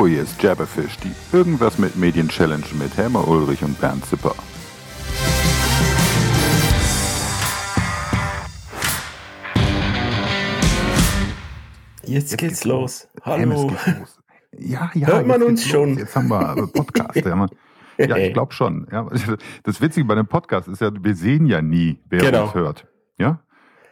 Hallo, hier ist Jabberfish, die Irgendwas mit Medien Challenge mit Helmer Ulrich und Bernd Zipper. Jetzt, geht's los. Hallo. Geht's los. Ja, ja. Hört man uns los. schon? Jetzt haben wir Podcast. ja, ja, ich glaube schon. Ja, das Witzige bei dem Podcast ist ja, wir sehen ja nie, wer Genau. uns hört. Ja?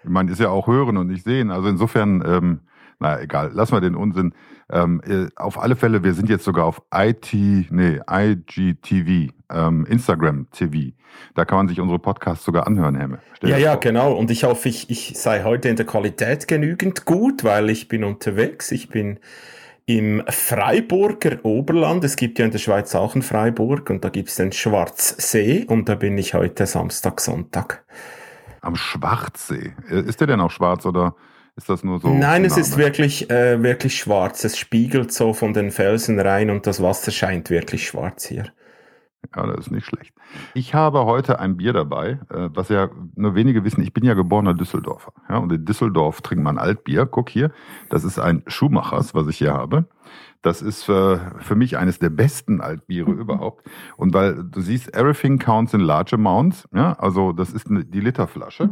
Ich meine, ist ja auch hören und nicht sehen. Also insofern, ähm, na egal, lassen wir den Unsinn. Ähm, äh, auf alle Fälle, wir sind jetzt sogar auf IT, nee, IGTV, ähm, Instagram TV. Da kann man sich unsere Podcasts sogar anhören, Hemme. Stell Ja, ja, vor. genau. Und ich hoffe, ich, ich sei heute in der Qualität genügend gut, weil ich bin unterwegs. Ich bin im Freiburger Oberland. Es gibt ja in der Schweiz auch einen Freiburg und da gibt's den Schwarzsee und da bin ich heute Samstag, Sonntag. Am Schwarzsee. Äh, Ist der denn auch schwarz oder ist das nur so? Nein, es ist wirklich, äh, wirklich schwarz. Es spiegelt so von den Felsen rein und das Wasser scheint wirklich schwarz hier. Ja, das ist nicht schlecht. Ich habe heute ein Bier dabei, äh, was ja nur wenige wissen. Ich bin ja geborener Düsseldorfer. Ja, und in Düsseldorf trinkt man Altbier. Guck hier, das ist ein Schumachers, was ich hier habe. Das ist äh, für mich eines der besten Altbiere überhaupt. Und weil du siehst, everything counts in large amounts. Ja, also das ist eine, die Literflasche.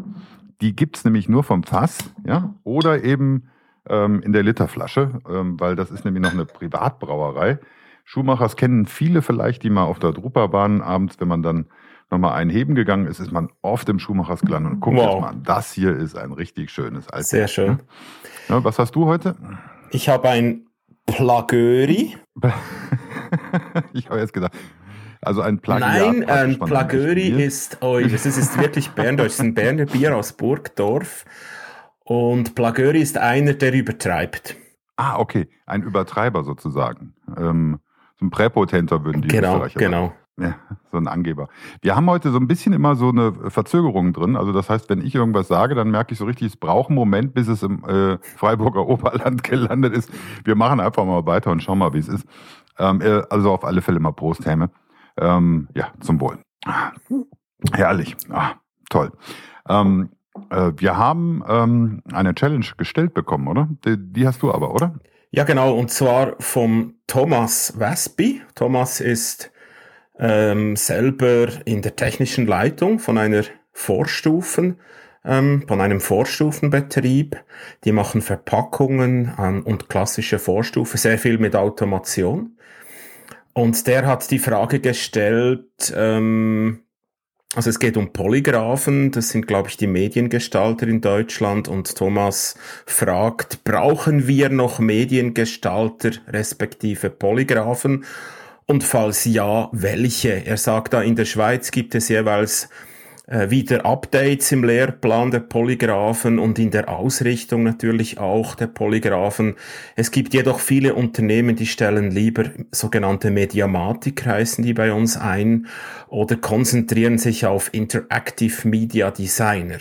Die gibt's nämlich nur vom Fass, ja, oder eben ähm, in der Literflasche, ähm, weil das ist nämlich noch eine Privatbrauerei. Schuhmachers kennen viele vielleicht, die mal auf der Drupa waren abends, wenn man dann nochmal einen heben gegangen ist, ist man oft im Schuhmachers gelandet und guckt Wow. jetzt mal, an. das hier ist ein richtig schönes Altbier. Sehr schön. Ja, was hast du heute? Ich habe ein Plagöri. ich habe jetzt gedacht, also ein Plagiat. Nein, ein Plagöri ist, oh, das ist, ist wirklich Berndeutsch, das ist ein Berner Bier aus Burgdorf. Und Plagöri ist einer, der übertreibt. Ah, okay, ein Übertreiber sozusagen. Ähm, so ein Präpotenter würden die Genau, Österreicher genau. Ja, so ein Angeber. Wir haben heute so ein bisschen immer so eine Verzögerung drin. Also das heißt, wenn ich irgendwas sage, dann merke ich so richtig, es braucht einen Moment, bis es im äh, Freiburger Oberland gelandet ist. Wir machen einfach mal weiter und schauen mal, wie es ist. Ähm, äh, also auf alle Fälle mal Prost, Häme. Ähm, ja, zum Wohl. Herrlich. Ah, toll. Ähm, äh, wir haben ähm, eine Challenge gestellt bekommen, oder? Die, die hast du aber, oder? Ja, genau, und zwar vom Thomas Wesby. Thomas ist ähm, selber in der technischen Leitung von einer Vorstufen, ähm, von einem Vorstufenbetrieb. Die machen Verpackungen und klassische Vorstufe, sehr viel mit Automation. Und der hat die Frage gestellt, ähm, also es geht um Polygraphen, das sind, glaube ich, die Mediengestalter in Deutschland. Und Thomas fragt, brauchen wir noch Mediengestalter respektive Polygraphen? Und falls ja, welche? Er sagt da, in der Schweiz gibt es jeweils wieder Updates im Lehrplan der Polygraphen und in der Ausrichtung natürlich auch der Polygraphen. Es gibt jedoch viele Unternehmen, die stellen lieber sogenannte Mediamatik, heißen die bei uns ein, oder konzentrieren sich auf Interactive Media Designer.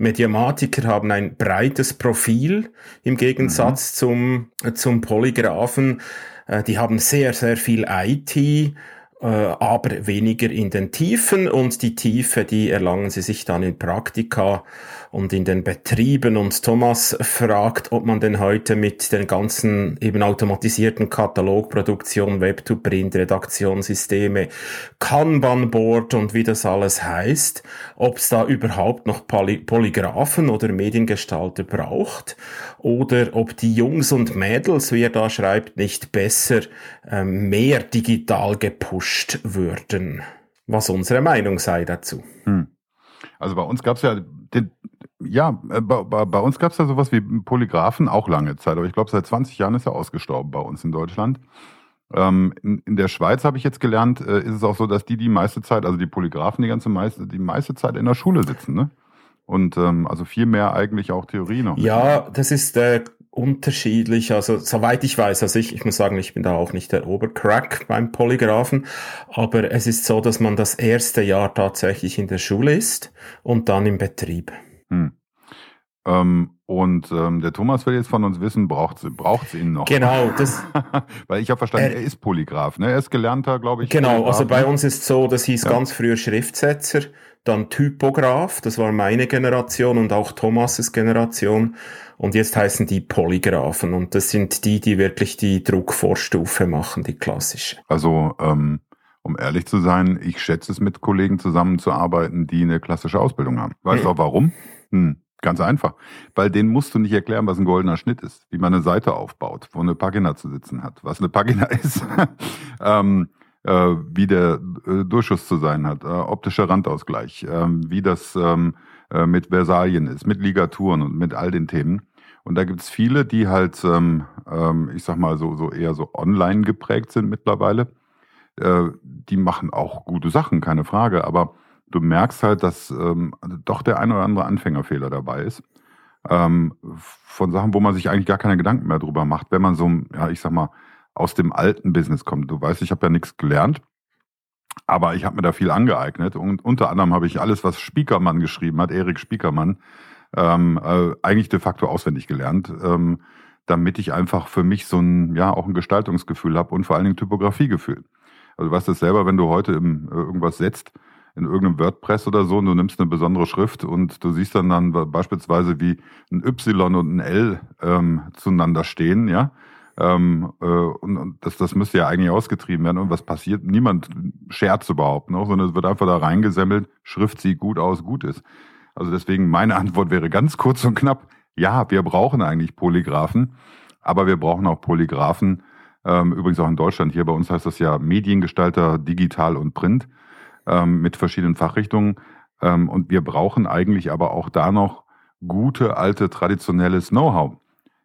Mediamatiker haben ein breites Profil im Gegensatz zum, äh, zum Polygraphen. Äh, Die haben sehr, sehr viel IT, äh, aber weniger in den Tiefen. Und die Tiefe, die erlangen sie sich dann in Praktika und in den Betrieben. Und Thomas fragt, ob man denn heute mit den ganzen eben automatisierten Katalogproduktion, Web-to-Print, Redaktionssysteme, Kanban-Board und wie das alles heißt, ob es da überhaupt noch Poly Polygraphen oder Mediengestalter braucht oder ob die Jungs und Mädels, wie er da schreibt, nicht besser ähm, mehr digital gepusht würden. Was unsere Meinung sei dazu. Hm. Also bei uns gab es ja, den, ja, äh, bei, bei, uns gab es ja sowas wie Polygraphen auch lange Zeit, aber ich glaube seit 20 Jahren ist er ausgestorben bei uns in Deutschland. Ähm, in, in der Schweiz habe ich jetzt gelernt, äh, ist es auch so, dass die die meiste Zeit, also die Polygraphen die ganze meiste, die meiste Zeit in der Schule sitzen, ne? Und ähm, also viel mehr eigentlich auch Theorie noch. Ja, das ist äh, unterschiedlich. Also soweit ich weiß, also ich, ich muss sagen, ich bin da auch nicht der Obercrack beim Polygraphen, aber es ist so, dass man das erste Jahr tatsächlich in der Schule ist und dann im Betrieb. Hm. Ähm, und ähm, der Thomas will jetzt von uns wissen, braucht es ihn noch? Genau, das. Weil ich habe verstanden, äh, er ist Polygraph, ne? Er ist gelernter, glaube ich. Genau, also bei uns ist so, das hieß ja. ganz früher Schriftsetzer, dann Typograph, das war meine Generation und auch Thomas' Generation. Und jetzt heißen die Polygraphen und das sind die, die wirklich die Druckvorstufe machen, die klassische. Also ähm, um ehrlich zu sein, ich schätze es mit Kollegen zusammenzuarbeiten, die eine klassische Ausbildung haben. Weißt du hm. auch warum? Hm, ganz einfach. Weil denen musst du nicht erklären, was ein goldener Schnitt ist, wie man eine Seite aufbaut, wo eine Pagina zu sitzen hat, was eine Pagina ist, ähm, äh, wie der äh, Durchschuss zu sein hat, äh, optischer Randausgleich, äh, wie das ähm, äh, mit Versalien ist, mit Ligaturen und mit all den Themen. Und da gibt es viele, die halt, ähm, ähm, ich sag mal, so, so eher so online geprägt sind mittlerweile. Äh, die machen auch gute Sachen, keine Frage. Aber du merkst halt, dass ähm, doch der ein oder andere Anfängerfehler dabei ist. Ähm, von Sachen, wo man sich eigentlich gar keine Gedanken mehr drüber macht, wenn man so, ja, ich sag mal, aus dem alten Business kommt. Du weißt, ich habe ja nichts gelernt, aber ich habe mir da viel angeeignet. Und unter anderem habe ich alles, was Spiekermann geschrieben hat, Erik Spiekermann, ähm, äh, eigentlich de facto auswendig gelernt, ähm, damit ich einfach für mich so ein, ja, auch ein Gestaltungsgefühl habe und vor allen Dingen Typografiegefühl. Also du weißt das selber, wenn du heute im, äh, irgendwas setzt, in irgendeinem WordPress oder so, und du nimmst eine besondere Schrift und du siehst dann dann beispielsweise wie ein Y und ein L ähm, zueinander stehen, ja. Ähm, äh, und, und das, das müsste ja eigentlich ausgetrieben werden. Und was passiert? Niemand scherzt überhaupt noch, sondern es wird einfach da reingesemmelt, Schrift sieht gut aus, gut ist. Also deswegen meine Antwort wäre ganz kurz und knapp, ja, wir brauchen eigentlich Polygraphen, aber wir brauchen auch Polygraphen, ähm, übrigens auch in Deutschland. Hier bei uns heißt das ja Mediengestalter, digital und print ähm, mit verschiedenen Fachrichtungen. Ähm, und wir brauchen eigentlich aber auch da noch gute, alte, traditionelles Know-how.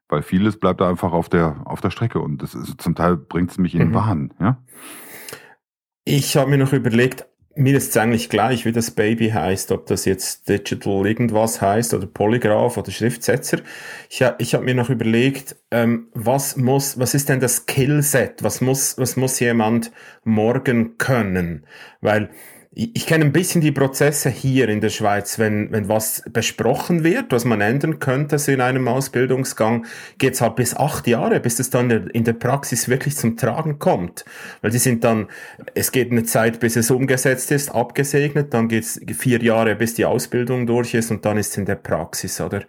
Weil vieles bleibt da einfach auf der, auf der Strecke und das ist, zum Teil bringt es mich in mhm. Wahn. Ja? Ich habe mir noch überlegt, mir ist es eigentlich gleich, wie das Baby heißt, ob das jetzt Digital irgendwas heißt oder Polygraph oder Schriftsetzer. Ich, ich habe mir noch überlegt, ähm, was muss, was ist denn das Skillset? Was muss, was muss jemand morgen können? Weil ich kenne ein bisschen die Prozesse hier in der Schweiz, wenn, wenn was besprochen wird, was man ändern könnte in einem Ausbildungsgang, geht es halt bis acht Jahre, bis es dann in der Praxis wirklich zum Tragen kommt. Weil die sind dann, es geht eine Zeit, bis es umgesetzt ist, abgesegnet, dann geht es vier Jahre, bis die Ausbildung durch ist und dann ist es in der Praxis, oder?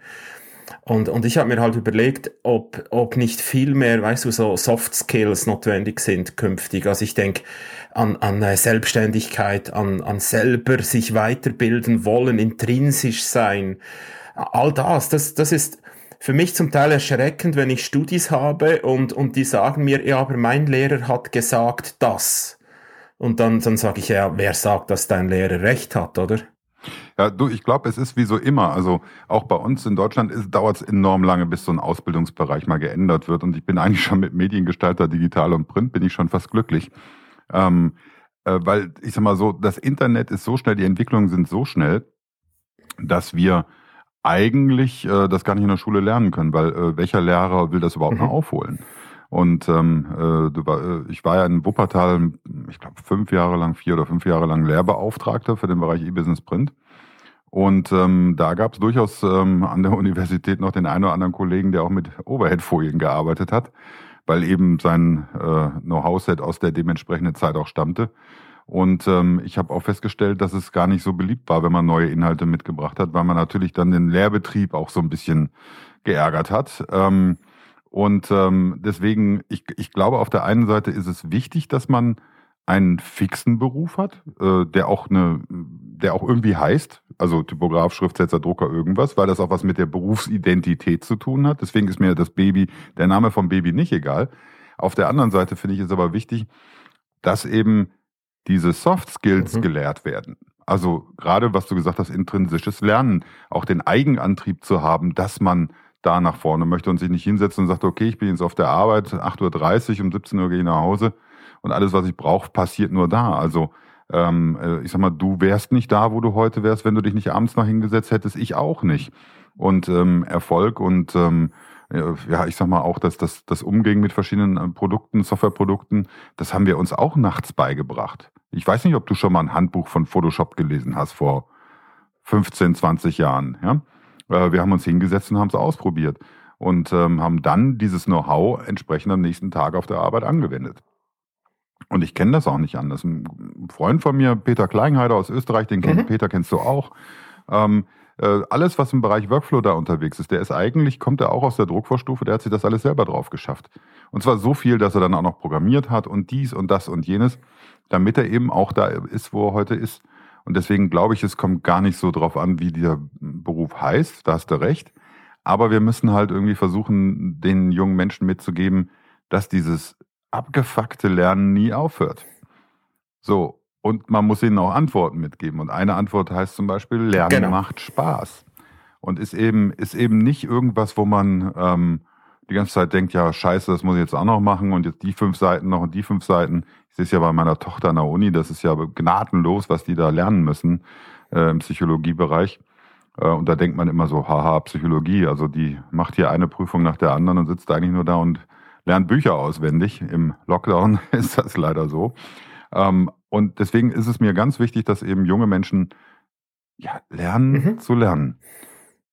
Und, und ich habe mir halt überlegt, ob, ob nicht viel mehr, weißt du, so Soft Skills notwendig sind künftig. Also ich denke an, an äh, Selbstständigkeit, an, an selber sich weiterbilden wollen, intrinsisch sein. All das, das, das ist für mich zum Teil erschreckend, wenn ich Studis habe und, und die sagen mir, ja, aber mein Lehrer hat gesagt das. Und dann, dann sage ich, ja, wer sagt, dass dein Lehrer recht hat, oder? Ja, du, ich glaube, es ist wie so immer. Also auch bei uns in Deutschland dauert es enorm lange, bis so ein Ausbildungsbereich mal geändert wird. Und ich bin eigentlich schon mit Mediengestalter, digital und Print, bin ich schon fast glücklich. Ähm, äh, weil ich sag mal so, das Internet ist so schnell, die Entwicklungen sind so schnell, dass wir eigentlich äh, das gar nicht in der Schule lernen können, weil äh, welcher Lehrer will das überhaupt mhm. noch aufholen? Und ähm, äh, du äh, ich war ja in Wuppertal, ich glaube, fünf Jahre lang, vier oder fünf Jahre lang Lehrbeauftragter für den Bereich E-Business Print. Und ähm, da gab es durchaus ähm, an der Universität noch den einen oder anderen Kollegen, der auch mit Overhead-Folien gearbeitet hat, weil eben sein äh, Know-how-Set aus der dementsprechenden Zeit auch stammte. Und ähm, ich habe auch festgestellt, dass es gar nicht so beliebt war, wenn man neue Inhalte mitgebracht hat, weil man natürlich dann den Lehrbetrieb auch so ein bisschen geärgert hat. Ähm, und ähm, deswegen, ich, ich glaube, auf der einen Seite ist es wichtig, dass man einen fixen Beruf hat, äh, der auch eine, der auch irgendwie heißt, also Typograf, Schriftsetzer, Drucker, irgendwas, weil das auch was mit der Berufsidentität zu tun hat. Deswegen ist mir das Baby, der Name vom Baby nicht egal. Auf der anderen Seite finde ich es aber wichtig, dass eben diese Soft Skills mhm. gelehrt werden. Also gerade was du gesagt hast, intrinsisches Lernen, auch den Eigenantrieb zu haben, dass man da nach vorne möchte und sich nicht hinsetzen und sagt, okay, ich bin jetzt auf der Arbeit, 8.30 Uhr, um 17 Uhr gehe ich nach Hause und alles, was ich brauche, passiert nur da. Also ähm, äh, ich sag mal, du wärst nicht da, wo du heute wärst, wenn du dich nicht abends noch hingesetzt hättest, ich auch nicht. Und ähm, Erfolg und ähm, äh, ja, ich sag mal auch, dass das, das Umgehen mit verschiedenen äh, Produkten, Softwareprodukten, das haben wir uns auch nachts beigebracht. Ich weiß nicht, ob du schon mal ein Handbuch von Photoshop gelesen hast vor 15, 20 Jahren. Ja? Äh, wir haben uns hingesetzt und haben es ausprobiert und ähm, haben dann dieses Know-how entsprechend am nächsten Tag auf der Arbeit angewendet. Und ich kenne das auch nicht anders. Ein Freund von mir, Peter Kleinheider aus Österreich, den kennt, mhm. Peter kennst du auch. Ähm, äh, alles, was im Bereich Workflow da unterwegs ist, der ist eigentlich, kommt er auch aus der Druckvorstufe, der hat sich das alles selber drauf geschafft. Und zwar so viel, dass er dann auch noch programmiert hat und dies und das und jenes, damit er eben auch da ist, wo er heute ist. Und deswegen glaube ich, es kommt gar nicht so drauf an, wie dieser Beruf heißt, da hast du recht. Aber wir müssen halt irgendwie versuchen, den jungen Menschen mitzugeben, dass dieses abgefuckte Lernen nie aufhört. So, und man muss ihnen auch Antworten mitgeben. Und eine Antwort heißt zum Beispiel, Lernen genau. macht Spaß. Und ist eben, ist eben nicht irgendwas, wo man ähm, die ganze Zeit denkt, ja, scheiße, das muss ich jetzt auch noch machen und jetzt die fünf Seiten noch und die fünf Seiten. Ich sehe es ja bei meiner Tochter an der Uni, das ist ja gnadenlos, was die da lernen müssen äh, im Psychologiebereich. Äh, und da denkt man immer so, haha, Psychologie, also die macht hier eine Prüfung nach der anderen und sitzt eigentlich nur da und lernt Bücher auswendig. Im Lockdown ist das leider so. Ähm, und deswegen ist es mir ganz wichtig, dass eben junge Menschen ja, lernen mhm. zu lernen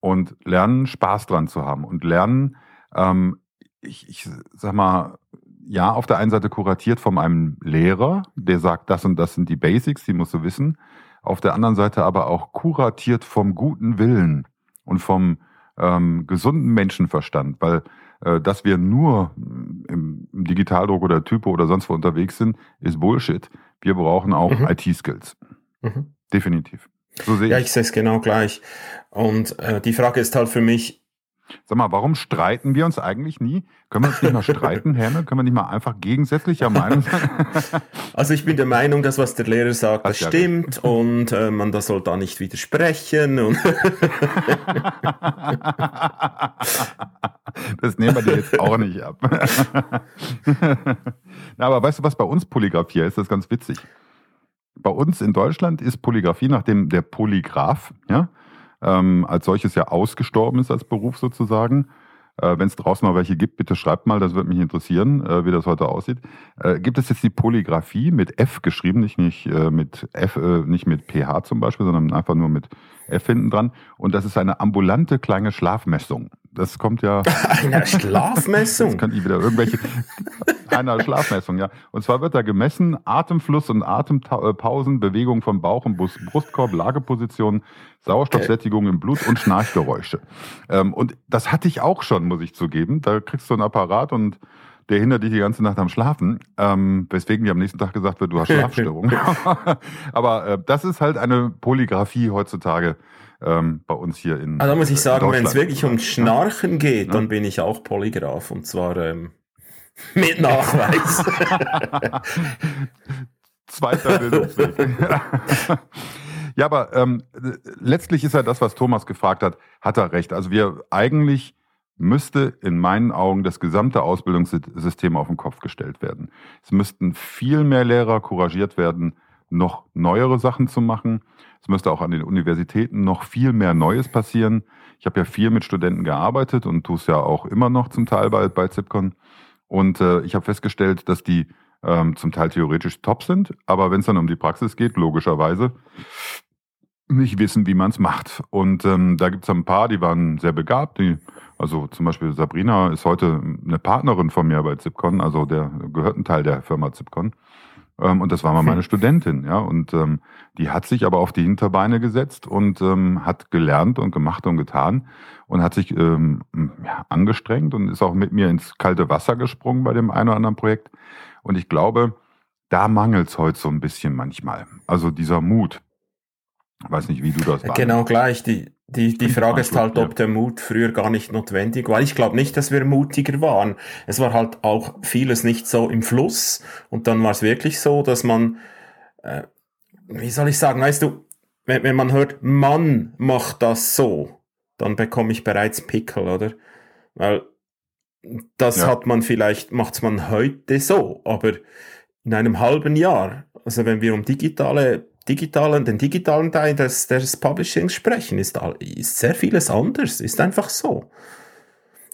und lernen, Spaß dran zu haben und lernen, ähm, ich, ich sag mal, ja, auf der einen Seite kuratiert von einem Lehrer, der sagt, das und das sind die Basics, die musst du wissen. Auf der anderen Seite aber auch kuratiert vom guten Willen und vom ähm, gesunden Menschenverstand, weil äh, dass wir nur im, im Digitaldruck oder Typo oder sonst wo unterwegs sind, ist Bullshit. Wir brauchen auch mhm. IT-Skills. Mhm. Definitiv. So sehe ja, ich sehe es genau gleich. Und äh, die Frage ist halt für mich, Sag mal, warum streiten wir uns eigentlich nie? Können wir uns nicht mal streiten, Herne? Können wir nicht mal einfach gegensätzlicher Meinung sein? Also ich bin der Meinung, dass was der Lehrer sagt, das, das stimmt recht. und äh, man da soll da nicht widersprechen. Das nehmen wir dir jetzt auch nicht ab. Na, aber weißt du, was bei uns Polygraphie ist? Das ist ganz witzig. Bei uns in Deutschland ist Polygraphie, nachdem der Polygraph, ja, ähm, als solches ja ausgestorben ist als Beruf sozusagen. Äh, Wenn es draußen mal welche gibt, bitte schreibt mal, das würde mich interessieren, äh, wie das heute aussieht. Äh, gibt es jetzt die Polygraphie mit F geschrieben, nicht, nicht äh, mit F, äh, nicht mit PH zum Beispiel, sondern einfach nur mit F hinten dran. Und das ist eine ambulante kleine Schlafmessung. Das kommt ja. Eine Schlafmessung? Das könnte ich wieder irgendwelche. einer Schlafmessung, ja. Und zwar wird da gemessen Atemfluss und Atempausen, Bewegung von Bauch und Brustkorb, Lageposition, Sauerstoffsättigung im Blut und Schnarchgeräusche. Ähm, und das hatte ich auch schon, muss ich zugeben. Da kriegst du ein Apparat und der hindert dich die ganze Nacht am Schlafen, ähm, weswegen dir am nächsten Tag gesagt wird, du hast Schlafstörungen. Aber äh, das ist halt eine Polygraphie heutzutage ähm, bei uns hier in Also da muss ich sagen, wenn es wirklich um Schnarchen geht, ja. dann bin ich auch Polygraph und zwar ähm, mit Nachweis. Zweiter Bildungsweg. ja, aber ähm, letztlich ist ja das, was Thomas gefragt hat, hat er recht. Also wir eigentlich müsste in meinen Augen das gesamte Ausbildungssystem auf den Kopf gestellt werden. Es müssten viel mehr Lehrer couragiert werden, noch neuere Sachen zu machen. Es müsste auch an den Universitäten noch viel mehr Neues passieren. Ich habe ja viel mit Studenten gearbeitet und tue es ja auch immer noch zum Teil bei, bei Zipcon. Und äh, ich habe festgestellt, dass die ähm, zum Teil theoretisch top sind, aber wenn es dann um die Praxis geht, logischerweise nicht wissen, wie man es macht. Und ähm, da gibt es ein paar, die waren sehr begabt, die also zum Beispiel Sabrina ist heute eine Partnerin von mir bei Zipcon, also der gehört ein Teil der Firma Zipcon. Ähm, und das war mal meine Studentin, ja. Und ähm, die hat sich aber auf die Hinterbeine gesetzt und ähm, hat gelernt und gemacht und getan und hat sich ähm, ja, angestrengt und ist auch mit mir ins kalte Wasser gesprungen bei dem einen oder anderen Projekt. Und ich glaube, da mangelt es heute so ein bisschen manchmal. Also dieser Mut. Ich weiß nicht, wie du das warst. Genau gleich. Die, die, die Frage ist halt, ob der Mut früher gar nicht notwendig war. Ich glaube nicht, dass wir mutiger waren. Es war halt auch vieles nicht so im Fluss. Und dann war es wirklich so, dass man, äh, wie soll ich sagen, weißt du, wenn, wenn man hört, Mann macht das so, dann bekomme ich bereits Pickel, oder? Weil das ja. hat man vielleicht, macht's man heute so, aber in einem halben Jahr, also wenn wir um digitale digitalen, den digitalen Teil des, des Publishings sprechen, ist, ist sehr vieles anders, ist einfach so.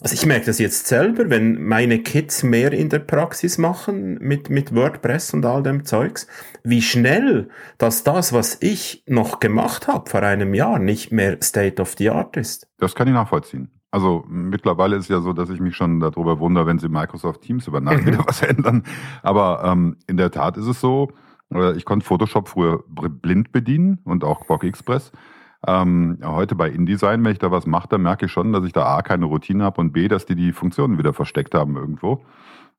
also ich merke das jetzt selber, wenn meine Kids mehr in der Praxis machen mit, mit WordPress und all dem Zeugs, wie schnell, dass das, was ich noch gemacht habe vor einem Jahr, nicht mehr State of the Art ist. Das kann ich nachvollziehen. Also mittlerweile ist es ja so, dass ich mich schon darüber wundere, wenn sie Microsoft Teams übernachten, wieder was ändern. Aber ähm, in der Tat ist es so, ich konnte Photoshop früher blind bedienen und auch Quark Express. Ähm, heute bei InDesign, wenn ich da was mache, dann merke ich schon, dass ich da A, keine Routine habe und B, dass die die Funktionen wieder versteckt haben irgendwo.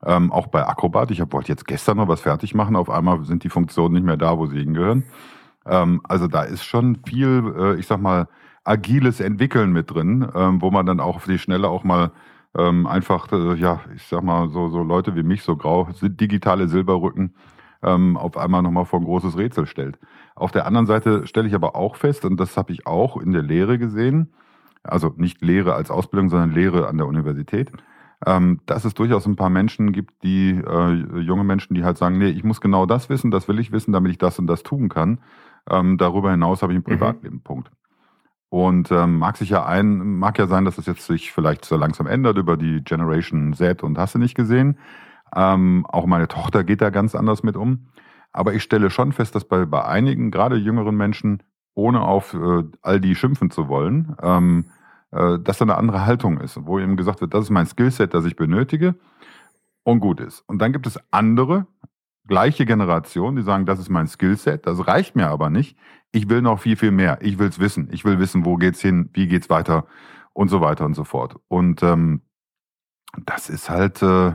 Ähm, auch bei Acrobat, ich wollte jetzt gestern noch was fertig machen, auf einmal sind die Funktionen nicht mehr da, wo sie hingehören. Ähm, also da ist schon viel, äh, ich sag mal, agiles Entwickeln mit drin, ähm, wo man dann auch auf die Schnelle auch mal ähm, einfach, äh, ja, ich sag mal, so, so Leute wie mich, so grau, digitale Silberrücken, ähm, auf einmal nochmal vor ein großes Rätsel stellt. Auf der anderen Seite stelle ich aber auch fest, und das habe ich auch in der Lehre gesehen, also nicht Lehre als Ausbildung, sondern Lehre an der Universität, ähm, dass es durchaus ein paar Menschen gibt, die äh, junge Menschen, die halt sagen, nee, ich muss genau das wissen, das will ich wissen, damit ich das und das tun kann. Ähm, darüber hinaus habe ich ein mhm. Privatleben. Mhm. Punkt. Und ähm, mag sich ja ein, mag ja sein, dass es jetzt sich vielleicht so langsam ändert über die Generation Z und hast du nicht gesehen. Ähm, auch meine Tochter geht da ganz anders mit um. Aber ich stelle schon fest, dass bei, bei einigen, gerade jüngeren Menschen, ohne auf äh, all die schimpfen zu wollen, ähm, äh, dass da eine andere Haltung ist, wo eben gesagt wird, das ist mein Skillset, das ich benötige und gut ist. Und dann gibt es andere, gleiche Generation, die sagen, das ist mein Skillset, das reicht mir aber nicht. Ich will noch viel, viel mehr. Ich will es wissen. Ich will wissen, wo geht's hin, wie geht's weiter und so weiter und so fort. Und ähm, das ist halt, äh,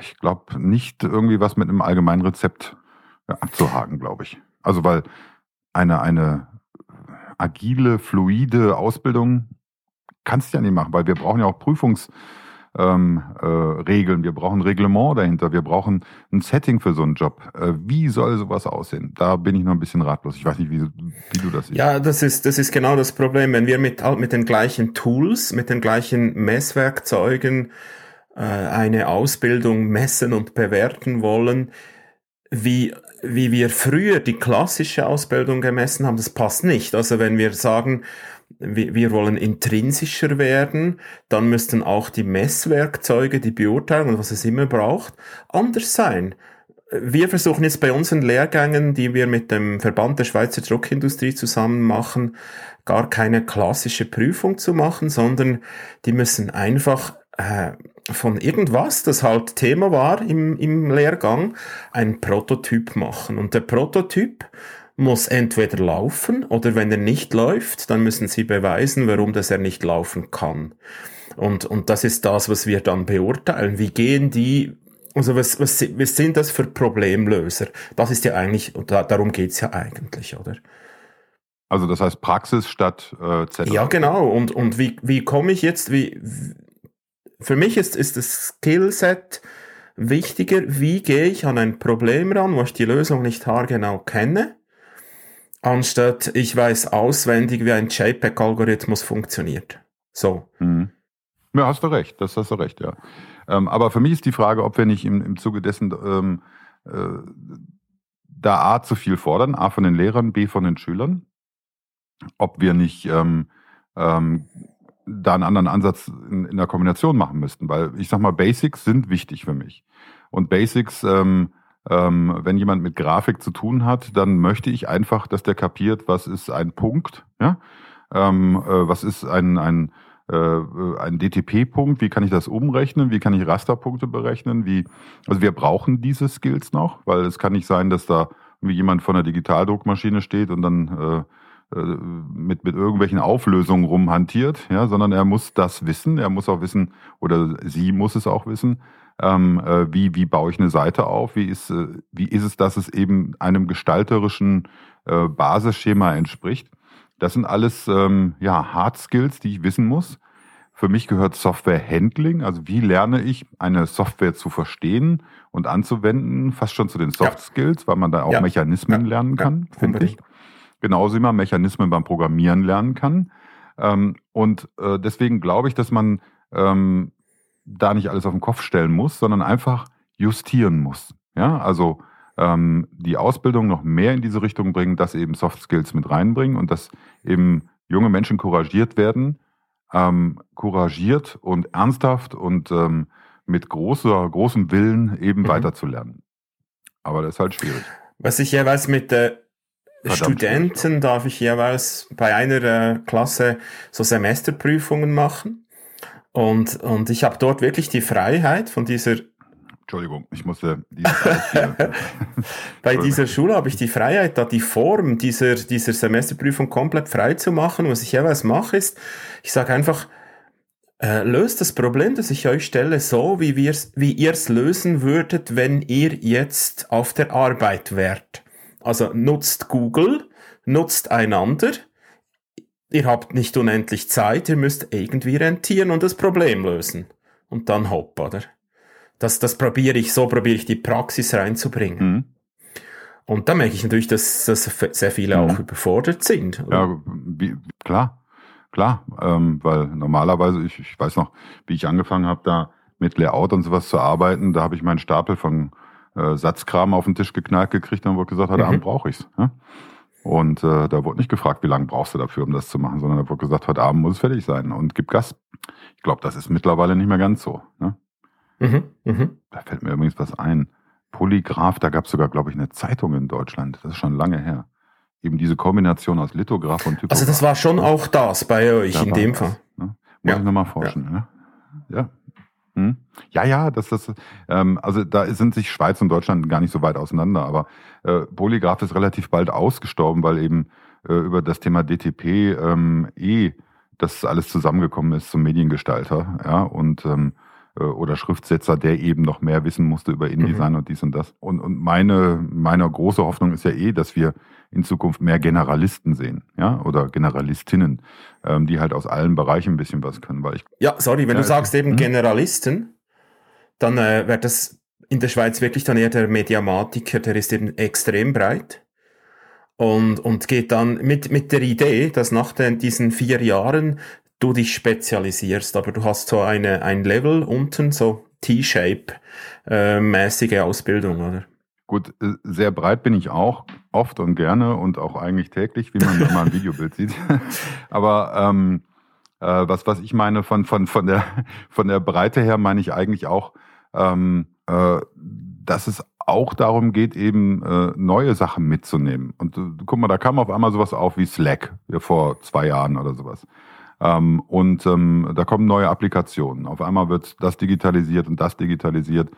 ich glaube nicht irgendwie was mit einem allgemeinen Rezept äh, abzuhaken, glaube ich. Also weil eine, eine agile, fluide Ausbildung kannst du ja nicht machen, weil wir brauchen ja auch Prüfungsregeln, ähm, äh, wir brauchen Reglement dahinter, wir brauchen ein Setting für so einen Job. Äh, wie soll sowas aussehen? Da bin ich noch ein bisschen ratlos. Ich weiß nicht, wie, wie du das siehst. Ja, das ist, das ist genau das Problem. Wenn wir mit, mit den gleichen Tools, mit den gleichen Messwerkzeugen eine Ausbildung messen und bewerten wollen, wie, wie wir früher die klassische Ausbildung gemessen haben, das passt nicht. Also wenn wir sagen, wir wollen intrinsischer werden, dann müssten auch die Messwerkzeuge, die Beurteilung und was es immer braucht, anders sein. Wir versuchen jetzt bei unseren Lehrgängen, die wir mit dem Verband der Schweizer Druckindustrie zusammen machen, gar keine klassische Prüfung zu machen, sondern die müssen einfach äh, von irgendwas, das halt Thema war im, im Lehrgang, ein Prototyp machen. Und der Prototyp muss entweder laufen oder wenn er nicht läuft, dann müssen sie beweisen, warum das er nicht laufen kann. Und, und das ist das, was wir dann beurteilen. Wie gehen die, also was, was, was sind das für Problemlöser? Das ist ja eigentlich, und da, darum geht's ja eigentlich, oder? Also das heißt Praxis statt äh, Zettel. Ja, genau. Und, und wie, wie komme ich jetzt, wie, für mich ist, ist das Skillset wichtiger, wie gehe ich an ein Problem ran, wo ich die Lösung nicht haargenau kenne, anstatt ich weiß auswendig, wie ein JPEG-Algorithmus funktioniert. So. Mhm. Ja, hast du recht, das hast du recht, ja. Ähm, aber für mich ist die Frage, ob wir nicht im, im Zuge dessen ähm, äh, da A zu viel fordern, A von den Lehrern, B von den Schülern, ob wir nicht ähm, ähm, da einen anderen Ansatz in, in der Kombination machen müssten, weil ich sag mal, Basics sind wichtig für mich. Und Basics, ähm, ähm, wenn jemand mit Grafik zu tun hat, dann möchte ich einfach, dass der kapiert, was ist ein Punkt, ja, ähm, äh, was ist ein, ein, äh, ein DTP-Punkt, wie kann ich das umrechnen, wie kann ich Rasterpunkte berechnen, wie, also wir brauchen diese Skills noch, weil es kann nicht sein, dass da jemand von der Digitaldruckmaschine steht und dann äh, mit, mit irgendwelchen Auflösungen rumhantiert, ja, sondern er muss das wissen, er muss auch wissen, oder sie muss es auch wissen, ähm, äh, wie, wie baue ich eine Seite auf, wie ist, äh, wie ist es, dass es eben einem gestalterischen äh, Basisschema entspricht. Das sind alles ähm, ja, Hard Skills, die ich wissen muss. Für mich gehört Software Handling, also wie lerne ich eine Software zu verstehen und anzuwenden, fast schon zu den Soft Skills, weil man da auch ja. Mechanismen ja. lernen kann, ja. finde ich genauso wie man Mechanismen beim Programmieren lernen kann. Ähm, und äh, deswegen glaube ich, dass man ähm, da nicht alles auf den Kopf stellen muss, sondern einfach justieren muss. Ja, also ähm, die Ausbildung noch mehr in diese Richtung bringen, dass eben Soft Skills mit reinbringen und dass eben junge Menschen couragiert werden, ähm, couragiert und ernsthaft und ähm, mit großer, großem Willen eben mhm. weiterzulernen. Aber das ist halt schwierig. Was ich jeweils mit äh, Studenten darf ich jeweils bei einer äh, Klasse so Semesterprüfungen machen. Und, und ich habe dort wirklich die Freiheit von dieser Entschuldigung, ich musste Bei dieser Schule habe ich die Freiheit, da die Form dieser, dieser Semesterprüfung komplett frei zu machen. Was ich jeweils mache, ist, ich sage einfach, äh, löst das Problem, das ich euch stelle, so, wie, wir's, wie ihr es lösen würdet, wenn ihr jetzt auf der Arbeit wärt. Also nutzt Google, nutzt einander. Ihr habt nicht unendlich Zeit, ihr müsst irgendwie rentieren und das Problem lösen. Und dann hopp, oder? Das, das probiere ich, so probiere ich die Praxis reinzubringen. Mhm. Und da merke ich natürlich, dass, dass sehr viele mhm. auch überfordert sind. Ja, wie, klar, klar, ähm, weil normalerweise, ich, ich weiß noch, wie ich angefangen habe, da mit Layout und sowas zu arbeiten, da habe ich meinen Stapel von äh, Satzkram auf den Tisch geknallt gekriegt und wurde gesagt, heute mhm. Abend brauche ich's. Ja? Und äh, da wurde nicht gefragt, wie lange brauchst du dafür, um das zu machen, sondern da wurde gesagt, heute Abend muss es fertig sein und gib Gas. Ich glaube, das ist mittlerweile nicht mehr ganz so. Ne? Mhm, mh. Da fällt mir übrigens was ein. Polygraph, da gab es sogar, glaube ich, eine Zeitung in Deutschland. Das ist schon lange her. Eben diese Kombination aus Lithograph und Typograph. Also das war schon auch das bei euch da in dem Fall. ne? Muss ja. ich nochmal forschen. Ja. Ne? ja. Hm? Ja, ja, das, das, ähm, also da sind sich Schweiz und Deutschland gar nicht so weit auseinander, aber äh, Polygraph ist relativ bald ausgestorben, weil eben äh, über das Thema DTP ähm, eh das alles zusammengekommen ist zum Mediengestalter, ja, und ähm, äh, oder Schriftsetzer, der eben noch mehr wissen musste über InDesign mhm. und dies und das. Und, und meine, meine große Hoffnung ist ja eh, dass wir in Zukunft mehr Generalisten sehen, ja, oder Generalistinnen, ähm, die halt aus allen Bereichen ein bisschen was können, weil ich. Ja, sorry, wenn ja, du sagst eben hm? Generalisten, dann äh, wäre das in der Schweiz wirklich dann eher der Mediamatiker, der ist eben extrem breit und, und geht dann mit, mit der Idee, dass nach den, diesen vier Jahren du dich spezialisierst, aber du hast so eine, ein Level unten, so T-Shape-mäßige äh, Ausbildung, oder? Gut, äh, sehr breit bin ich auch, oft und gerne und auch eigentlich täglich, wie man mal im Videobild sieht. Aber ähm, äh, was, was ich meine von, von, von, der, von der Breite her, meine ich eigentlich auch, ähm, äh, dass es auch darum geht, eben äh, neue Sachen mitzunehmen. Und äh, guck mal, da kam auf einmal sowas auf wie Slack, ja, vor zwei Jahren oder sowas. Ähm, und ähm, da kommen neue Applikationen. Auf einmal wird das digitalisiert und das digitalisiert.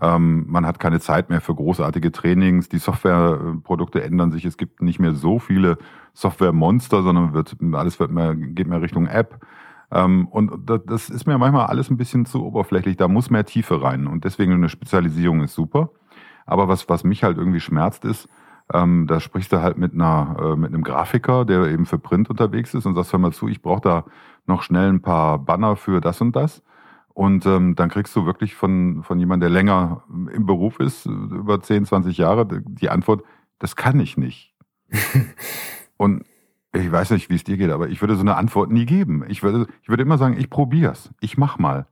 Ähm, man hat keine Zeit mehr für großartige Trainings. Die Softwareprodukte ändern sich. Es gibt nicht mehr so viele Softwaremonster, sondern wird, alles wird mehr, geht mehr Richtung App. Ähm, und das ist mir manchmal alles ein bisschen zu oberflächlich. Da muss mehr Tiefe rein. Und deswegen eine Spezialisierung ist super. Aber was, was mich halt irgendwie schmerzt, ist, ähm, da sprichst du halt mit einer äh, mit einem Grafiker, der eben für Print unterwegs ist und sagst, hör mal zu, ich brauche da noch schnell ein paar Banner für das und das. Und ähm, dann kriegst du wirklich von, von jemandem, der länger im Beruf ist, über 10, 20 Jahre, die Antwort, das kann ich nicht. und ich weiß nicht, wie es dir geht, aber ich würde so eine Antwort nie geben. Ich würde, ich würde immer sagen, ich probier's. Ich mach mal.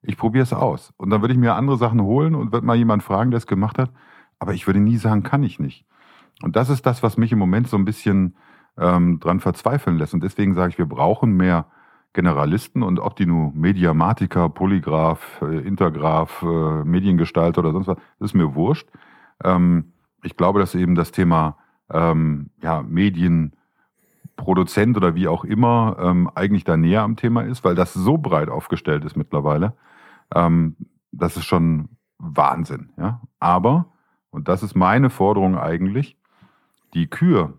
Ich probier's aus. Und dann würde ich mir andere Sachen holen und würde mal jemand fragen, der es gemacht hat. Aber ich würde nie sagen, kann ich nicht. Und das ist das, was mich im Moment so ein bisschen ähm, dran verzweifeln lässt. Und deswegen sage ich, wir brauchen mehr Generalisten und ob die nur Mediamatiker, Polygraph, äh, Intergraph, äh, Mediengestalter oder sonst was, das ist mir wurscht. Ähm, ich glaube, dass eben das Thema ähm, ja, Medienproduzent oder wie auch immer ähm, eigentlich da näher am Thema ist, weil das so breit aufgestellt ist mittlerweile. Ähm, das ist schon Wahnsinn. Ja? Aber, und das ist meine Forderung eigentlich, die Kür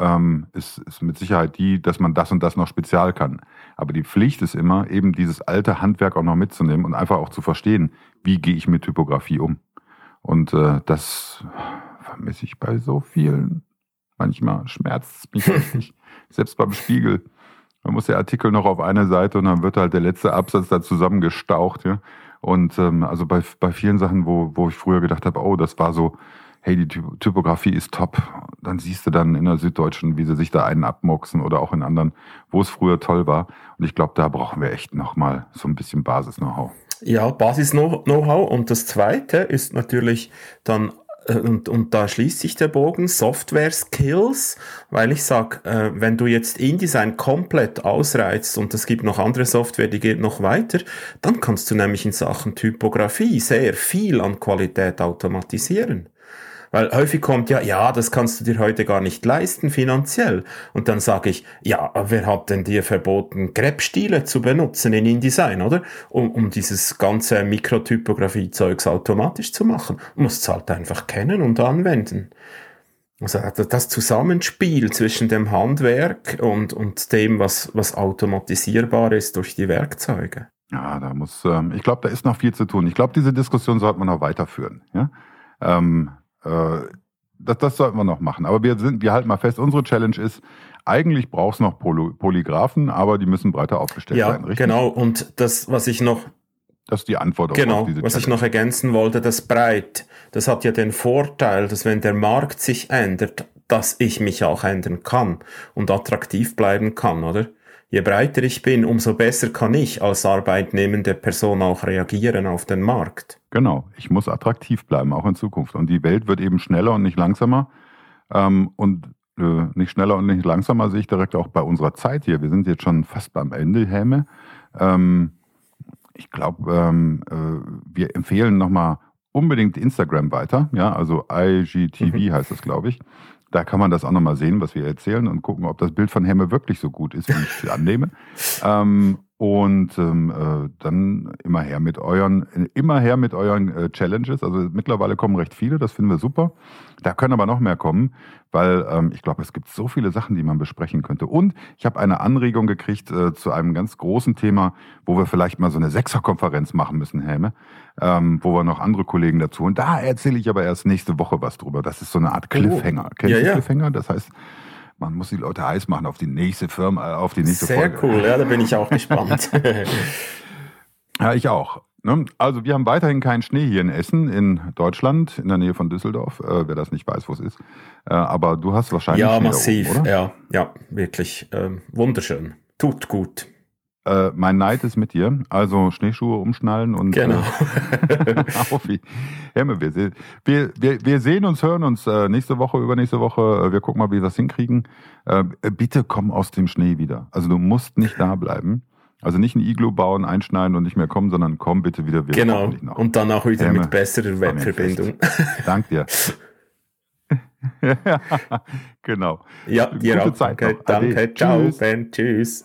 ähm, ist, ist mit Sicherheit die, dass man das und das noch spezial kann. Aber die Pflicht ist immer, eben dieses alte Handwerk auch noch mitzunehmen und einfach auch zu verstehen, wie gehe ich mit Typografie um. Und äh, das vermisse ich bei so vielen. Manchmal schmerzt es mich wirklich, selbst beim Spiegel. Man muss der Artikel noch auf eine Seite und dann wird halt der letzte Absatz da zusammengestaucht. Ja? Und ähm, also bei, bei vielen Sachen, wo, wo ich früher gedacht habe, oh, das war so hey, die Typografie ist top, dann siehst du dann in der Süddeutschen, wie sie sich da einen abmoxen oder auch in anderen, wo es früher toll war. Und ich glaube, da brauchen wir echt nochmal so ein bisschen Basis-Know-how. Ja, Basis-Know-how. Und das Zweite ist natürlich dann äh, und, und da schließt sich der Bogen, Software Skills, weil ich sag, äh, wenn du jetzt InDesign komplett ausreizt und es gibt noch andere Software, die geht noch weiter, dann kannst du nämlich in Sachen Typografie sehr viel an Qualität automatisieren. Weil häufig kommt ja, ja, das kannst du dir heute gar nicht leisten finanziell. Und dann sage ich, ja, wer hat denn dir verboten, Grepstile zu benutzen in InDesign, oder? Um, um dieses ganze Mikrotypografie-Zeugs automatisch zu machen. Du musst es halt einfach kennen und anwenden. Also das Zusammenspiel zwischen dem Handwerk und, und dem, was, was automatisierbar ist durch die Werkzeuge. Ja, da muss, ähm, ich glaube, da ist noch viel zu tun. Ich glaube, diese Diskussion sollte man noch weiterführen. Ja? Ähm, äh, das, das sollten wir noch machen. Aber wir, sind, wir halten mal fest, unsere Challenge ist, eigentlich braucht es noch Poly Polygraphen, aber die müssen breiter aufgestellt ja, sein, richtig? genau. Und das, was ich noch das ist die Antwort genau, auf diese was Challenge. ich noch ergänzen wollte, das breit, das hat ja den Vorteil, dass wenn der Markt sich ändert, dass ich mich auch ändern kann und attraktiv bleiben kann, oder? Je breiter ich bin, umso besser kann ich als arbeitnehmende Person auch reagieren auf den Markt. Genau, ich muss attraktiv bleiben, auch in Zukunft. Und die Welt wird eben schneller und nicht langsamer. Ähm, und äh, nicht schneller und nicht langsamer sehe ich direkt auch bei unserer Zeit hier. Wir sind jetzt schon fast beim Ende, Häme. Ähm, ich glaube, ähm, äh, wir empfehlen nochmal unbedingt Instagram weiter. Ja, also IGTV mhm. heißt das, glaube ich. Da kann man das auch nochmal sehen, was wir erzählen und gucken, ob das Bild von Hemme wirklich so gut ist, wie ich es annehme. Ähm, und ähm, äh, dann immer her mit euren, immer her mit euren äh, Challenges. Also mittlerweile kommen recht viele, das finden wir super. Da können aber noch mehr kommen, weil ähm, ich glaube, es gibt so viele Sachen, die man besprechen könnte. Und ich habe eine Anregung gekriegt äh, zu einem ganz großen Thema, wo wir vielleicht mal so eine Sechserkonferenz machen müssen, Helme, ähm, wo wir noch andere Kollegen dazu. Und da erzähle ich aber erst nächste Woche was drüber. Das ist so eine Art oh. Cliffhanger. Oh. Kennst ja, du ja. Cliffhanger? Das heißt, man muss die Leute heiß machen auf die nächste Firma, äh, auf die nächste Sehr Folge. Sehr cool, ja, da bin ich auch gespannt. ja, ich auch. Ne? Also wir haben weiterhin keinen Schnee hier in Essen, in Deutschland, in der Nähe von Düsseldorf, äh, wer das nicht weiß, wo es ist. Äh, aber du hast wahrscheinlich. Ja, Schnee massiv, oben, ja, ja, wirklich ähm, wunderschön. Tut gut. Äh, mein Neid ist mit dir. Also Schneeschuhe umschnallen und genau. äh, auf wie. Hemme, wir, wir, wir, wir sehen uns, hören uns äh, nächste Woche, übernächste Woche. Äh, wir gucken mal, wie wir das hinkriegen. Äh, bitte komm aus dem Schnee wieder. Also du musst nicht da bleiben. Also nicht ein Iglu bauen, einschneiden und nicht mehr kommen, sondern komm bitte wieder. Wir genau. Und dann auch wieder Hemme, mit besserer Webverbindung. Dank dir. genau. Ja, dir Gute auch. Zeit danke, danke. Ciao, Tschüss. Ben. Tschüss.